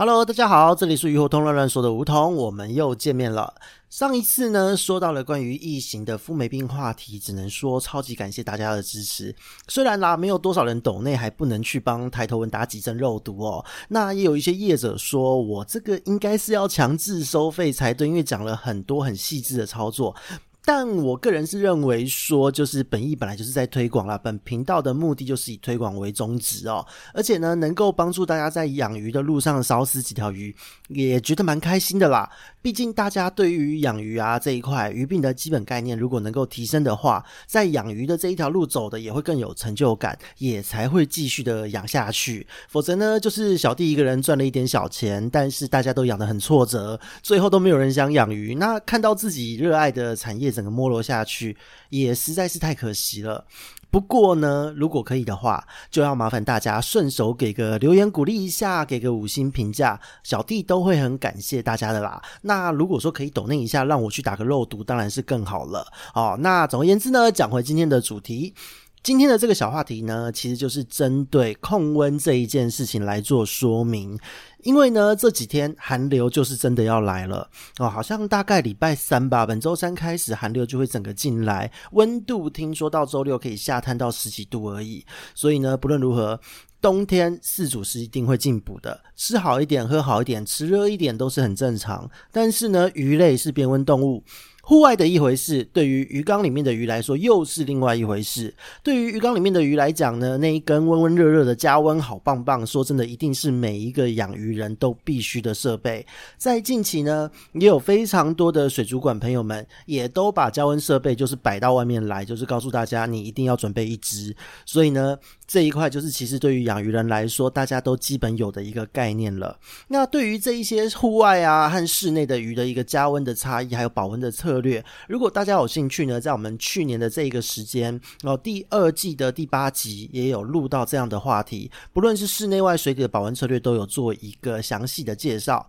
Hello，大家好，这里是鱼活通乱乱说的梧桐，我们又见面了。上一次呢，说到了关于异形的富美病话题，只能说超级感谢大家的支持。虽然啦，没有多少人懂内，还不能去帮抬头纹打几针肉毒哦。那也有一些业者说我这个应该是要强制收费才对，因为讲了很多很细致的操作。但我个人是认为说，就是本意本来就是在推广啦，本频道的目的就是以推广为宗旨哦，而且呢，能够帮助大家在养鱼的路上少死几条鱼，也觉得蛮开心的啦。毕竟大家对于养鱼啊这一块鱼病的基本概念，如果能够提升的话，在养鱼的这一条路走的也会更有成就感，也才会继续的养下去。否则呢，就是小弟一个人赚了一点小钱，但是大家都养得很挫折，最后都没有人想养鱼。那看到自己热爱的产业整个没落下去，也实在是太可惜了。不过呢，如果可以的话，就要麻烦大家顺手给个留言鼓励一下，给个五星评价，小弟都会很感谢大家的啦。那如果说可以抖那一下，让我去打个肉毒，当然是更好了。哦，那总而言之呢，讲回今天的主题。今天的这个小话题呢，其实就是针对控温这一件事情来做说明。因为呢，这几天寒流就是真的要来了哦，好像大概礼拜三吧，本周三开始寒流就会整个进来，温度听说到周六可以下探到十几度而已。所以呢，不论如何，冬天饲主是一定会进补的，吃好一点，喝好一点，吃热一点都是很正常。但是呢，鱼类是变温动物。户外的一回事，对于鱼缸里面的鱼来说又是另外一回事。对于鱼缸里面的鱼来讲呢，那一根温温热热的加温好棒棒，说真的，一定是每一个养鱼人都必须的设备。在近期呢，也有非常多的水族馆朋友们也都把加温设备就是摆到外面来，就是告诉大家你一定要准备一支。所以呢，这一块就是其实对于养鱼人来说，大家都基本有的一个概念了。那对于这一些户外啊和室内的鱼的一个加温的差异，还有保温的略，如果大家有兴趣呢，在我们去年的这一个时间然后，第二季的第八集也有录到这样的话题，不论是室内外水体的保温策略，都有做一个详细的介绍。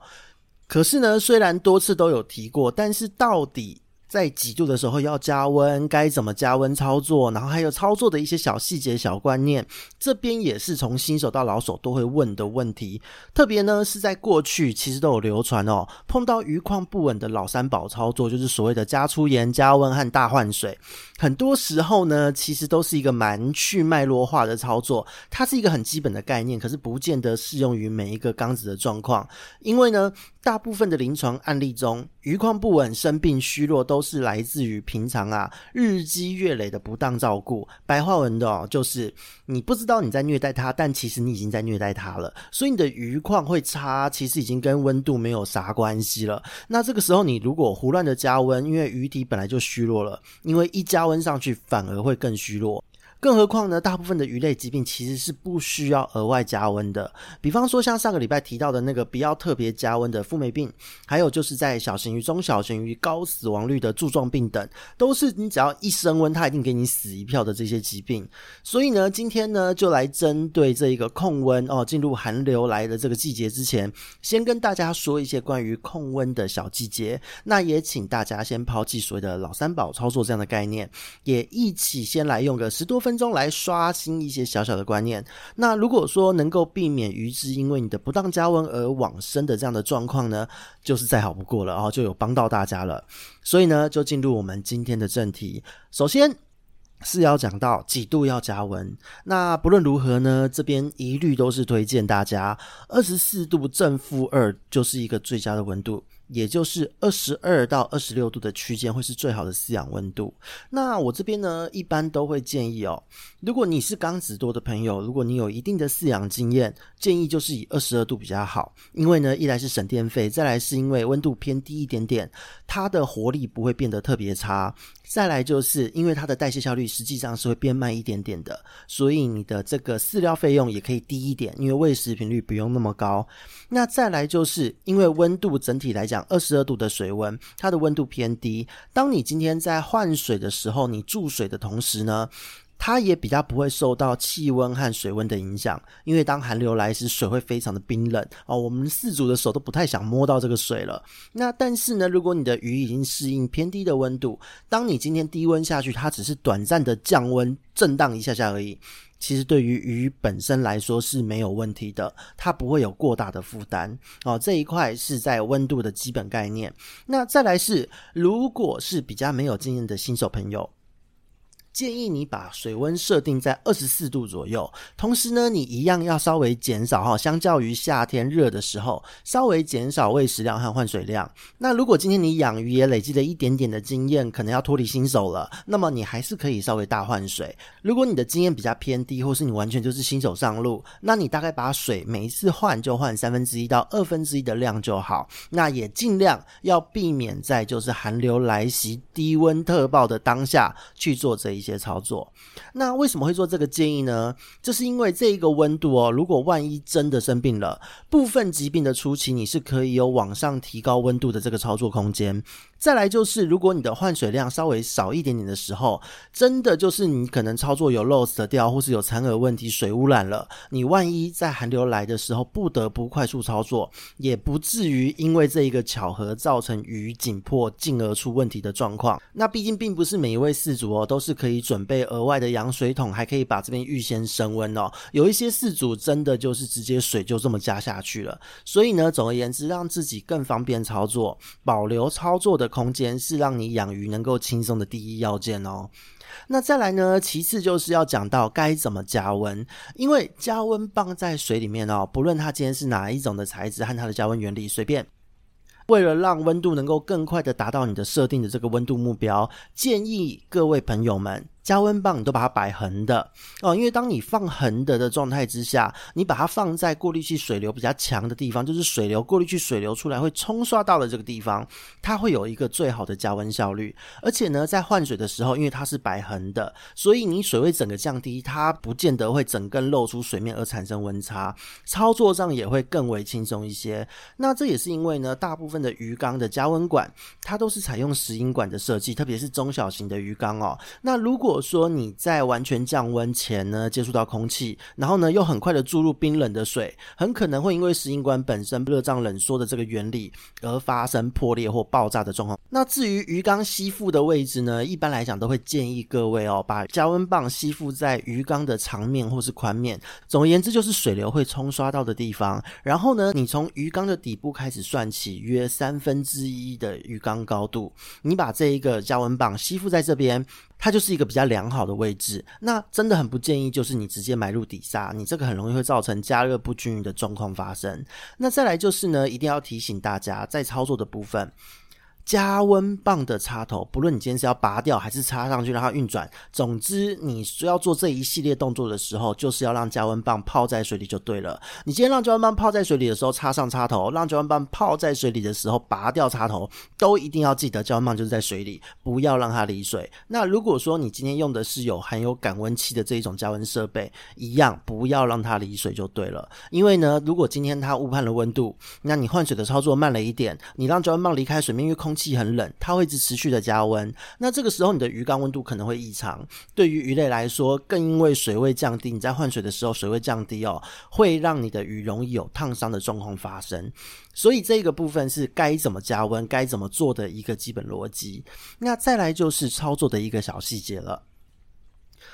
可是呢，虽然多次都有提过，但是到底，在几度的时候要加温，该怎么加温操作，然后还有操作的一些小细节、小观念，这边也是从新手到老手都会问的问题。特别呢是在过去其实都有流传哦，碰到鱼况不稳的老三宝操作，就是所谓的加粗盐、加温和大换水。很多时候呢，其实都是一个蛮去脉络化的操作，它是一个很基本的概念，可是不见得适用于每一个缸子的状况，因为呢。大部分的临床案例中，鱼况不稳、生病、虚弱，都是来自于平常啊日积月累的不当照顾。白话文的哦，就是你不知道你在虐待它，但其实你已经在虐待它了。所以你的鱼况会差，其实已经跟温度没有啥关系了。那这个时候你如果胡乱的加温，因为鱼体本来就虚弱了，因为一加温上去反而会更虚弱。更何况呢，大部分的鱼类疾病其实是不需要额外加温的。比方说，像上个礼拜提到的那个不要特别加温的富美病，还有就是在小型鱼、中小型鱼高死亡率的柱状病等，都是你只要一升温，它一定给你死一票的这些疾病。所以呢，今天呢，就来针对这一个控温哦，进入寒流来的这个季节之前，先跟大家说一些关于控温的小细节。那也请大家先抛弃所谓的老三宝操作这样的概念，也一起先来用个十多分。分钟来刷新一些小小的观念。那如果说能够避免鱼只因为你的不当加温而往生的这样的状况呢，就是再好不过了哦，就有帮到大家了。所以呢，就进入我们今天的正题。首先是要讲到几度要加温。那不论如何呢，这边一律都是推荐大家二十四度正负二就是一个最佳的温度。也就是二十二到二十六度的区间会是最好的饲养温度。那我这边呢，一般都会建议哦，如果你是刚子多的朋友，如果你有一定的饲养经验，建议就是以二十二度比较好。因为呢，一来是省电费，再来是因为温度偏低一点点，它的活力不会变得特别差。再来就是因为它的代谢效率实际上是会变慢一点点的，所以你的这个饲料费用也可以低一点，因为喂食频率不用那么高。那再来就是因为温度整体来讲，二十二度的水温，它的温度偏低。当你今天在换水的时候，你注水的同时呢，它也比较不会受到气温和水温的影响，因为当寒流来时，水会非常的冰冷哦，我们四组的手都不太想摸到这个水了。那但是呢，如果你的鱼已经适应偏低的温度，当你今天低温下去，它只是短暂的降温震荡一下下而已。其实对于鱼本身来说是没有问题的，它不会有过大的负担哦。这一块是在温度的基本概念。那再来是，如果是比较没有经验的新手朋友。建议你把水温设定在二十四度左右，同时呢，你一样要稍微减少哈，相较于夏天热的时候，稍微减少喂食量和换水量。那如果今天你养鱼也累积了一点点的经验，可能要脱离新手了，那么你还是可以稍微大换水。如果你的经验比较偏低，或是你完全就是新手上路，那你大概把水每一次换就换三分之一到二分之一的量就好。那也尽量要避免在就是寒流来袭、低温特报的当下去做这一。些操作，那为什么会做这个建议呢？就是因为这一个温度哦，如果万一真的生病了，部分疾病的初期，你是可以有往上提高温度的这个操作空间。再来就是，如果你的换水量稍微少一点点的时候，真的就是你可能操作有 lost 掉，或是有残饵问题、水污染了，你万一在寒流来的时候不得不快速操作，也不至于因为这一个巧合造成鱼紧迫，进而出问题的状况。那毕竟并不是每一位饲主哦，都是可以准备额外的养水桶，还可以把这边预先升温哦。有一些饲主真的就是直接水就这么加下去了。所以呢，总而言之，让自己更方便操作，保留操作的空间是让你养鱼能够轻松的第一要件哦。那再来呢，其次就是要讲到该怎么加温，因为加温棒在水里面哦，不论它今天是哪一种的材质和它的加温原理，随便。为了让温度能够更快的达到你的设定的这个温度目标，建议各位朋友们。加温棒你都把它摆横的哦，因为当你放横的的状态之下，你把它放在过滤器水流比较强的地方，就是水流过滤器水流出来会冲刷到的这个地方，它会有一个最好的加温效率。而且呢，在换水的时候，因为它是摆横的，所以你水位整个降低，它不见得会整根露出水面而产生温差，操作上也会更为轻松一些。那这也是因为呢，大部分的鱼缸的加温管它都是采用石英管的设计，特别是中小型的鱼缸哦。那如果说你在完全降温前呢，接触到空气，然后呢又很快的注入冰冷的水，很可能会因为石英管本身热胀冷缩的这个原理而发生破裂或爆炸的状况。那至于鱼缸吸附的位置呢，一般来讲都会建议各位哦，把加温棒吸附在鱼缸的长面或是宽面，总而言之就是水流会冲刷到的地方。然后呢，你从鱼缸的底部开始算起，约三分之一的鱼缸高度，你把这一个加温棒吸附在这边。它就是一个比较良好的位置，那真的很不建议，就是你直接埋入底沙，你这个很容易会造成加热不均匀的状况发生。那再来就是呢，一定要提醒大家，在操作的部分。加温棒的插头，不论你今天是要拔掉还是插上去让它运转，总之你需要做这一系列动作的时候，就是要让加温棒泡在水里就对了。你今天让加温棒泡在水里的时候插上插头，让加温棒泡在水里的时候拔掉插头，都一定要记得加温棒就是在水里，不要让它离水。那如果说你今天用的是有含有感温器的这一种加温设备，一样不要让它离水就对了。因为呢，如果今天它误判了温度，那你换水的操作慢了一点，你让加温棒离开水面，因为空气很冷，它会一直持续的加温。那这个时候你的鱼缸温度可能会异常。对于鱼类来说，更因为水位降低，你在换水的时候水位降低哦，会让你的鱼容易有烫伤的状况发生。所以这个部分是该怎么加温、该怎么做的一个基本逻辑。那再来就是操作的一个小细节了。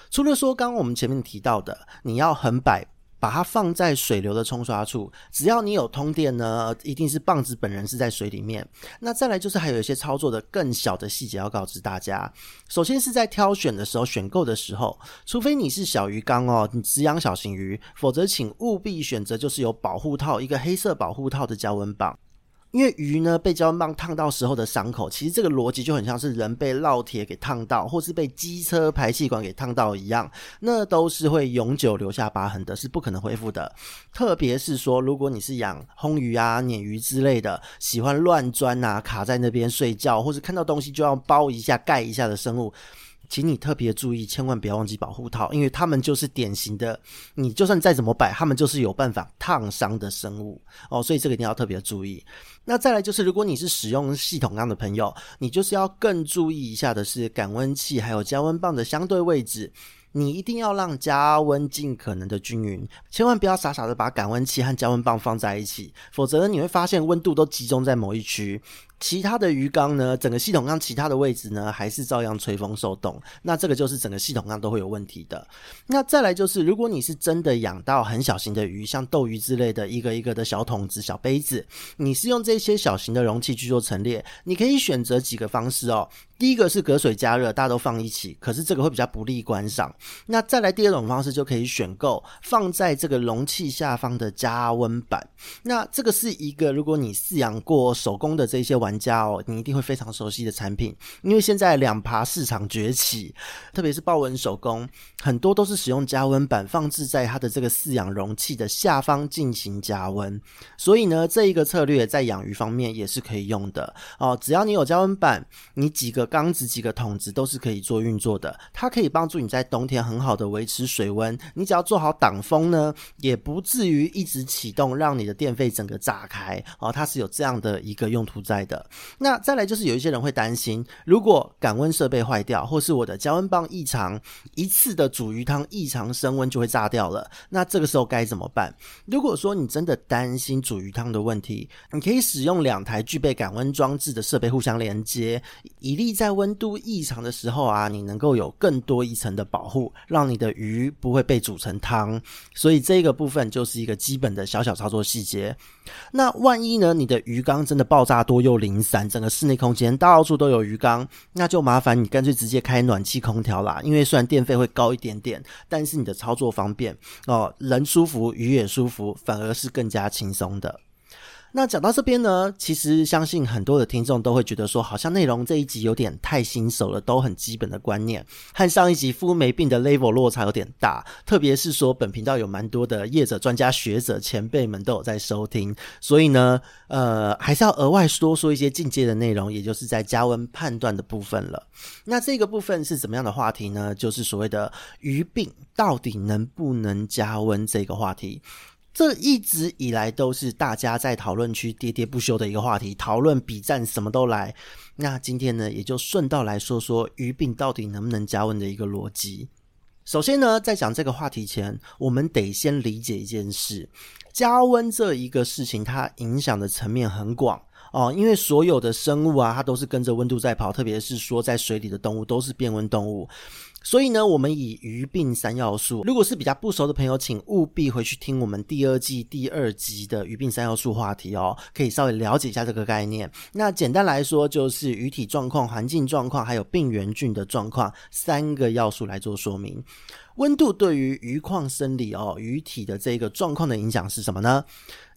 除了说刚刚我们前面提到的，你要横摆。把它放在水流的冲刷处，只要你有通电呢，一定是棒子本人是在水里面。那再来就是还有一些操作的更小的细节要告知大家。首先是在挑选的时候，选购的时候，除非你是小鱼缸哦，你只养小型鱼，否则请务必选择就是有保护套，一个黑色保护套的加温棒。因为鱼呢，被胶棒烫到时候的伤口，其实这个逻辑就很像是人被烙铁给烫到，或是被机车排气管给烫到一样，那都是会永久留下疤痕的，是不可能恢复的。特别是说，如果你是养魟鱼啊、鲶鱼之类的，喜欢乱钻啊、卡在那边睡觉，或是看到东西就要包一下、盖一下的生物。请你特别注意，千万不要忘记保护套，因为它们就是典型的，你就算再怎么摆，它们就是有办法烫伤的生物哦，所以这个一定要特别注意。那再来就是，如果你是使用系统缸的朋友，你就是要更注意一下的是感温器还有加温棒的相对位置。你一定要让加温尽可能的均匀，千万不要傻傻的把感温器和加温棒放在一起，否则你会发现温度都集中在某一区。其他的鱼缸呢，整个系统上其他的位置呢，还是照样吹风受冻。那这个就是整个系统上都会有问题的。那再来就是，如果你是真的养到很小型的鱼，像斗鱼之类的，一个一个的小桶子、小杯子，你是用这些小型的容器去做陈列，你可以选择几个方式哦。第一个是隔水加热，大家都放一起，可是这个会比较不利观赏。那再来第二种方式，就可以选购放在这个容器下方的加温板。那这个是一个，如果你饲养过手工的这些玩家哦，你一定会非常熟悉的产品，因为现在两爬市场崛起，特别是豹纹手工，很多都是使用加温板放置在它的这个饲养容器的下方进行加温。所以呢，这一个策略在养鱼方面也是可以用的哦。只要你有加温板，你几个缸子几个桶子都是可以做运作的，它可以帮助你在冬天很好的维持水温。你只要做好挡风呢，也不至于一直启动，让你的电费整个炸开哦。它是有这样的一个用途在的。那再来就是有一些人会担心，如果感温设备坏掉，或是我的加温棒异常，一次的煮鱼汤异常升温就会炸掉了。那这个时候该怎么办？如果说你真的担心煮鱼汤的问题，你可以使用两台具备感温装置的设备互相连接，以利在温度异常的时候啊，你能够有更多一层的保护，让你的鱼不会被煮成汤。所以这个部分就是一个基本的小小操作细节。那万一呢，你的鱼缸真的爆炸多又零散，整个室内空间到处都有鱼缸，那就麻烦你干脆直接开暖气空调啦。因为虽然电费会高一点点，但是你的操作方便哦，人舒服，鱼也舒服，反而是更加轻松的。那讲到这边呢，其实相信很多的听众都会觉得说，好像内容这一集有点太新手了，都很基本的观念，和上一集肤霉病的 level 落差有点大。特别是说，本频道有蛮多的业者、专家、学者、前辈们都有在收听，所以呢，呃，还是要额外说说一些进阶的内容，也就是在加温判断的部分了。那这个部分是怎么样的话题呢？就是所谓的鱼病到底能不能加温这个话题。这一直以来都是大家在讨论区喋喋不休的一个话题，讨论比战什么都来。那今天呢，也就顺道来说说鱼饼到底能不能加温的一个逻辑。首先呢，在讲这个话题前，我们得先理解一件事：加温这一个事情，它影响的层面很广哦，因为所有的生物啊，它都是跟着温度在跑，特别是说在水里的动物都是变温动物。所以呢，我们以鱼病三要素。如果是比较不熟的朋友，请务必回去听我们第二季第二集的鱼病三要素话题哦，可以稍微了解一下这个概念。那简单来说，就是鱼体状况、环境状况，还有病原菌的状况三个要素来做说明。温度对于鱼况生理哦，鱼体的这个状况的影响是什么呢？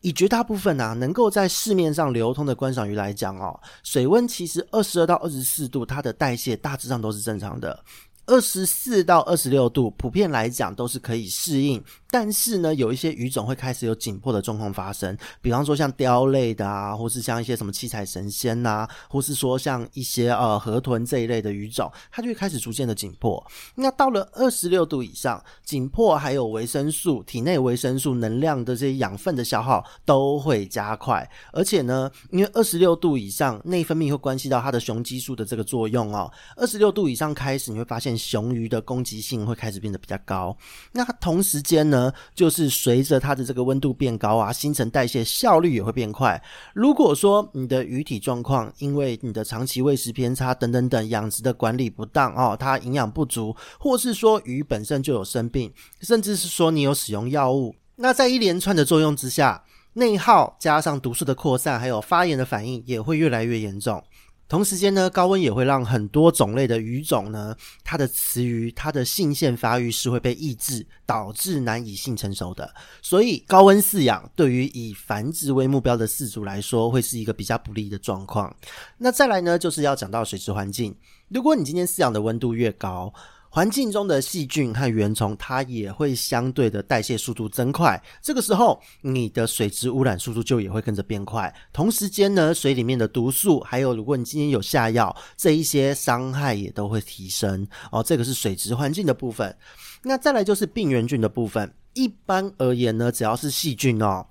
以绝大部分啊能够在市面上流通的观赏鱼来讲哦，水温其实二十二到二十四度，它的代谢大致上都是正常的。二十四到二十六度，普遍来讲都是可以适应。但是呢，有一些鱼种会开始有紧迫的状况发生，比方说像鯛类的啊，或是像一些什么七彩神仙呐、啊，或是说像一些呃河豚这一类的鱼种，它就会开始逐渐的紧迫。那到了二十六度以上，紧迫还有维生素体内维生素能量的这些养分的消耗都会加快，而且呢，因为二十六度以上内分泌会关系到它的雄激素的这个作用哦。二十六度以上开始，你会发现雄鱼的攻击性会开始变得比较高。那同时间呢，就是随着它的这个温度变高啊，新陈代谢效率也会变快。如果说你的鱼体状况，因为你的长期喂食偏差等等等，养殖的管理不当哦，它营养不足，或是说鱼本身就有生病，甚至是说你有使用药物，那在一连串的作用之下，内耗加上毒素的扩散，还有发炎的反应，也会越来越严重。同时间呢，高温也会让很多种类的鱼种呢，它的雌鱼、它的性腺发育是会被抑制，导致难以性成熟的。所以高温饲养对于以繁殖为目标的饲主来说，会是一个比较不利的状况。那再来呢，就是要讲到水质环境。如果你今天饲养的温度越高，环境中的细菌和原虫，它也会相对的代谢速度增快。这个时候，你的水质污染速度就也会跟着变快。同时间呢，水里面的毒素，还有如果你今天有下药，这一些伤害也都会提升。哦，这个是水质环境的部分。那再来就是病原菌的部分。一般而言呢，只要是细菌哦。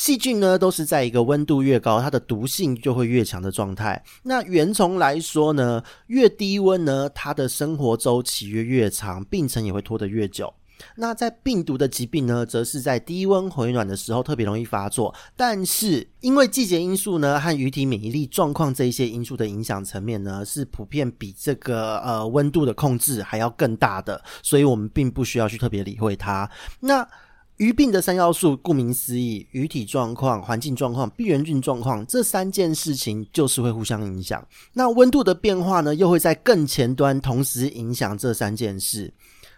细菌呢都是在一个温度越高，它的毒性就会越强的状态。那原虫来说呢，越低温呢，它的生活周期越越长，病程也会拖得越久。那在病毒的疾病呢，则是在低温回暖的时候特别容易发作，但是因为季节因素呢和鱼体免疫力状况这一些因素的影响层面呢，是普遍比这个呃温度的控制还要更大的，所以我们并不需要去特别理会它。那鱼病的三要素，顾名思义，鱼体状况、环境状况、病原菌状况这三件事情就是会互相影响。那温度的变化呢，又会在更前端同时影响这三件事。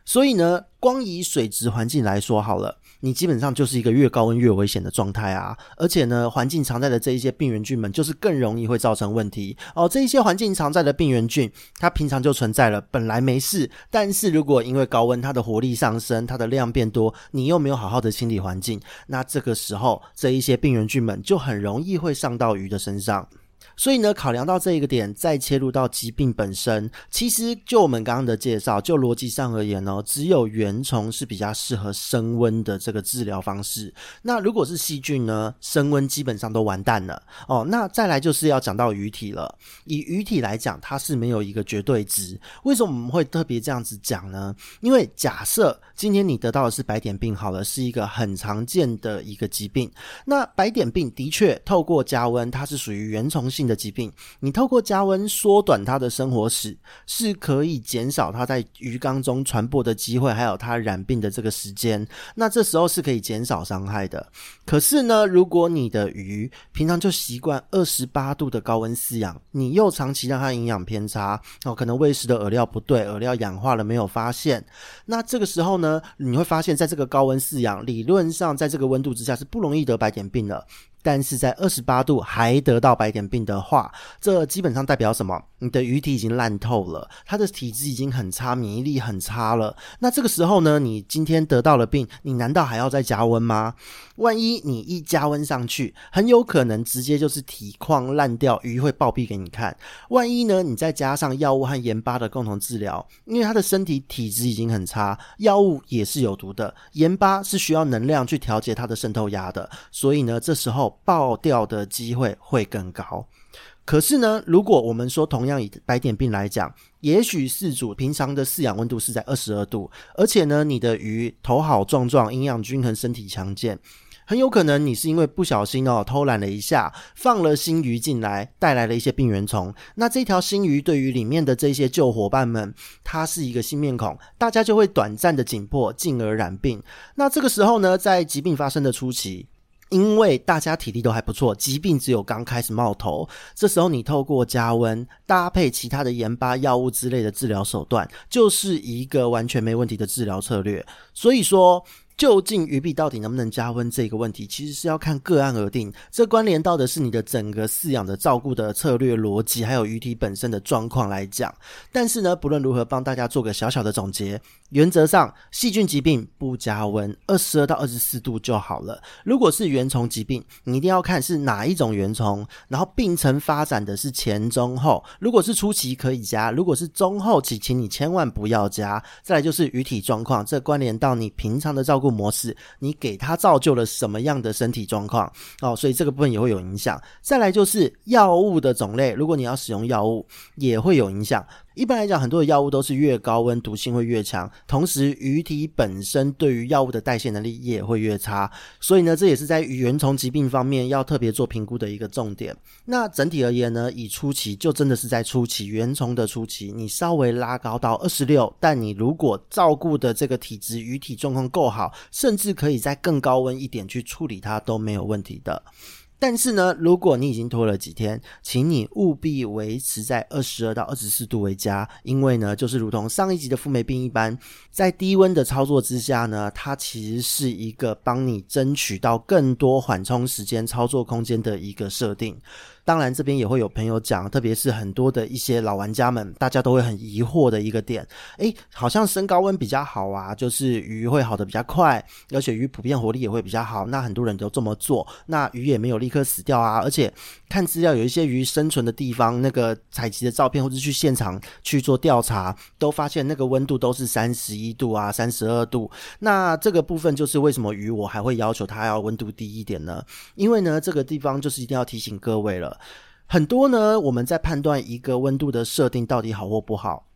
所以呢，光以水质环境来说好了，你基本上就是一个越高温越危险的状态啊。而且呢，环境常在的这一些病原菌们，就是更容易会造成问题哦。这一些环境常在的病原菌，它平常就存在了，本来没事。但是如果因为高温，它的活力上升，它的量变多，你又没有好好的清理环境，那这个时候这一些病原菌们就很容易会上到鱼的身上。所以呢，考量到这一个点，再切入到疾病本身，其实就我们刚刚的介绍，就逻辑上而言呢，只有原虫是比较适合升温的这个治疗方式。那如果是细菌呢，升温基本上都完蛋了哦。那再来就是要讲到鱼体了。以鱼体来讲，它是没有一个绝对值。为什么我们会特别这样子讲呢？因为假设今天你得到的是白点病，好了，是一个很常见的一个疾病。那白点病的确透过加温，它是属于原虫性的疾病，你透过加温缩短它的生活史，是可以减少它在鱼缸中传播的机会，还有它染病的这个时间。那这时候是可以减少伤害的。可是呢，如果你的鱼平常就习惯二十八度的高温饲养，你又长期让它营养偏差，哦，可能喂食的饵料不对，饵料氧化了没有发现，那这个时候呢，你会发现在这个高温饲养，理论上在这个温度之下是不容易得白点病的。但是在二十八度还得到白点病的话，这基本上代表什么？你的鱼体已经烂透了，它的体质已经很差，免疫力很差了。那这个时候呢，你今天得到了病，你难道还要再加温吗？万一你一加温上去，很有可能直接就是体况烂掉，鱼会暴毙给你看。万一呢，你再加上药物和盐巴的共同治疗，因为它的身体体质已经很差，药物也是有毒的，盐巴是需要能量去调节它的渗透压的，所以呢，这时候。爆掉的机会会更高。可是呢，如果我们说同样以白点病来讲，也许饲主平常的饲养温度是在二十二度，而且呢，你的鱼头好壮壮，营养均衡，身体强健，很有可能你是因为不小心哦偷懒了一下，放了新鱼进来，带来了一些病原虫。那这条新鱼对于里面的这些旧伙伴们，它是一个新面孔，大家就会短暂的紧迫，进而染病。那这个时候呢，在疾病发生的初期。因为大家体力都还不错，疾病只有刚开始冒头，这时候你透过加温搭配其他的盐巴药物之类的治疗手段，就是一个完全没问题的治疗策略。所以说。究竟鱼币到底能不能加温这个问题，其实是要看个案而定。这关联到的是你的整个饲养的照顾的策略逻辑，还有鱼体本身的状况来讲。但是呢，不论如何，帮大家做个小小的总结。原则上，细菌疾病不加温，二十二到二十四度就好了。如果是原虫疾病，你一定要看是哪一种原虫，然后病程发展的是前中后。如果是初期可以加，如果是中后期，请你千万不要加。再来就是鱼体状况，这关联到你平常的照顾。模式，你给他造就了什么样的身体状况哦？所以这个部分也会有影响。再来就是药物的种类，如果你要使用药物，也会有影响。一般来讲，很多的药物都是越高温毒性会越强，同时鱼体本身对于药物的代谢能力也会越差。所以呢，这也是在原虫疾病方面要特别做评估的一个重点。那整体而言呢，以初期就真的是在初期原虫的初期，你稍微拉高到二十六，但你如果照顾的这个体质鱼体状况够好，甚至可以在更高温一点去处理它都没有问题的。但是呢，如果你已经拖了几天，请你务必维持在二十二到二十四度为佳，因为呢，就是如同上一集的富美病一般，在低温的操作之下呢，它其实是一个帮你争取到更多缓冲时间、操作空间的一个设定。当然，这边也会有朋友讲，特别是很多的一些老玩家们，大家都会很疑惑的一个点，诶，好像升高温比较好啊，就是鱼会好的比较快，而且鱼普遍活力也会比较好。那很多人都这么做，那鱼也没有立刻死掉啊。而且看资料，有一些鱼生存的地方，那个采集的照片或者去现场去做调查，都发现那个温度都是三十一度啊，三十二度。那这个部分就是为什么鱼我还会要求它要温度低一点呢？因为呢，这个地方就是一定要提醒各位了。很多呢，我们在判断一个温度的设定到底好或不好。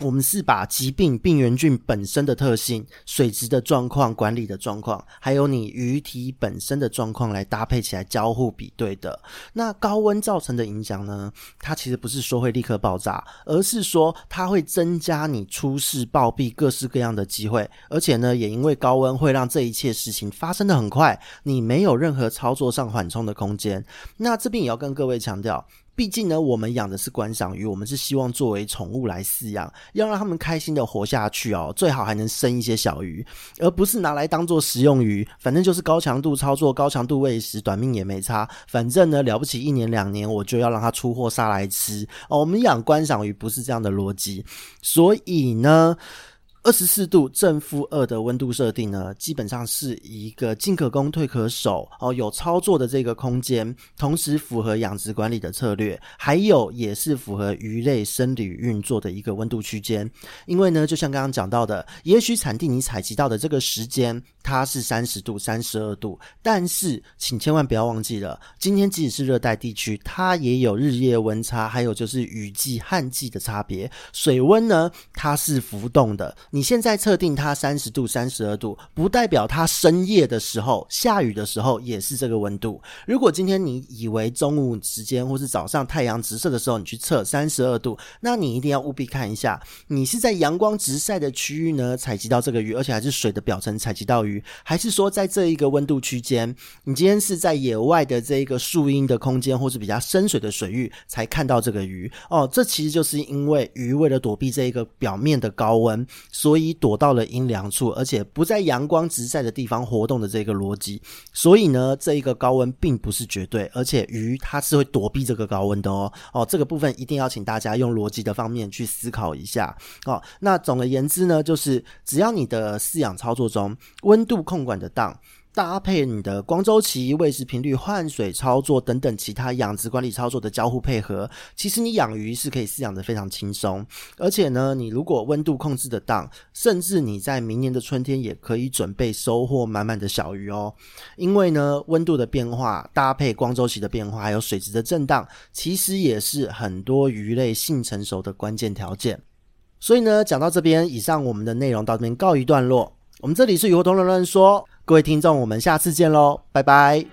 我们是把疾病病原菌本身的特性、水质的状况、管理的状况，还有你鱼体本身的状况来搭配起来交互比对的。那高温造成的影响呢？它其实不是说会立刻爆炸，而是说它会增加你出事暴毙各式各样的机会。而且呢，也因为高温会让这一切事情发生的很快，你没有任何操作上缓冲的空间。那这边也要跟各位强调。毕竟呢，我们养的是观赏鱼，我们是希望作为宠物来饲养，要让他们开心的活下去哦。最好还能生一些小鱼，而不是拿来当做食用鱼。反正就是高强度操作、高强度喂食，短命也没差。反正呢，了不起一年两年，我就要让它出货杀来吃哦。我们养观赏鱼不是这样的逻辑，所以呢。二十四度正负二的温度设定呢，基本上是一个进可攻退可守哦，有操作的这个空间，同时符合养殖管理的策略，还有也是符合鱼类生理运作的一个温度区间。因为呢，就像刚刚讲到的，也许产地你采集到的这个时间它是三十度、三十二度，但是请千万不要忘记了，今天即使是热带地区，它也有日夜温差，还有就是雨季、旱季的差别。水温呢，它是浮动的。你现在测定它三十度、三十二度，不代表它深夜的时候、下雨的时候也是这个温度。如果今天你以为中午时间或是早上太阳直射的时候，你去测三十二度，那你一定要务必看一下，你是在阳光直晒的区域呢采集到这个鱼，而且还是水的表层采集到鱼，还是说在这一个温度区间，你今天是在野外的这一个树荫的空间，或是比较深水的水域才看到这个鱼？哦，这其实就是因为鱼为了躲避这一个表面的高温。所以躲到了阴凉处，而且不在阳光直晒的地方活动的这个逻辑。所以呢，这一个高温并不是绝对，而且鱼它是会躲避这个高温的哦。哦，这个部分一定要请大家用逻辑的方面去思考一下。哦，那总而言之呢，就是只要你的饲养操作中温度控管的当。搭配你的光周期、喂食频率、换水操作等等其他养殖管理操作的交互配合，其实你养鱼是可以饲养得非常轻松。而且呢，你如果温度控制得当，甚至你在明年的春天也可以准备收获满满的小鱼哦。因为呢，温度的变化搭配光周期的变化，还有水质的震荡，其实也是很多鱼类性成熟的关键条件。所以呢，讲到这边，以上我们的内容到这边告一段落。我们这里是鱼活通乱乱说。各位听众，我们下次见喽，拜拜。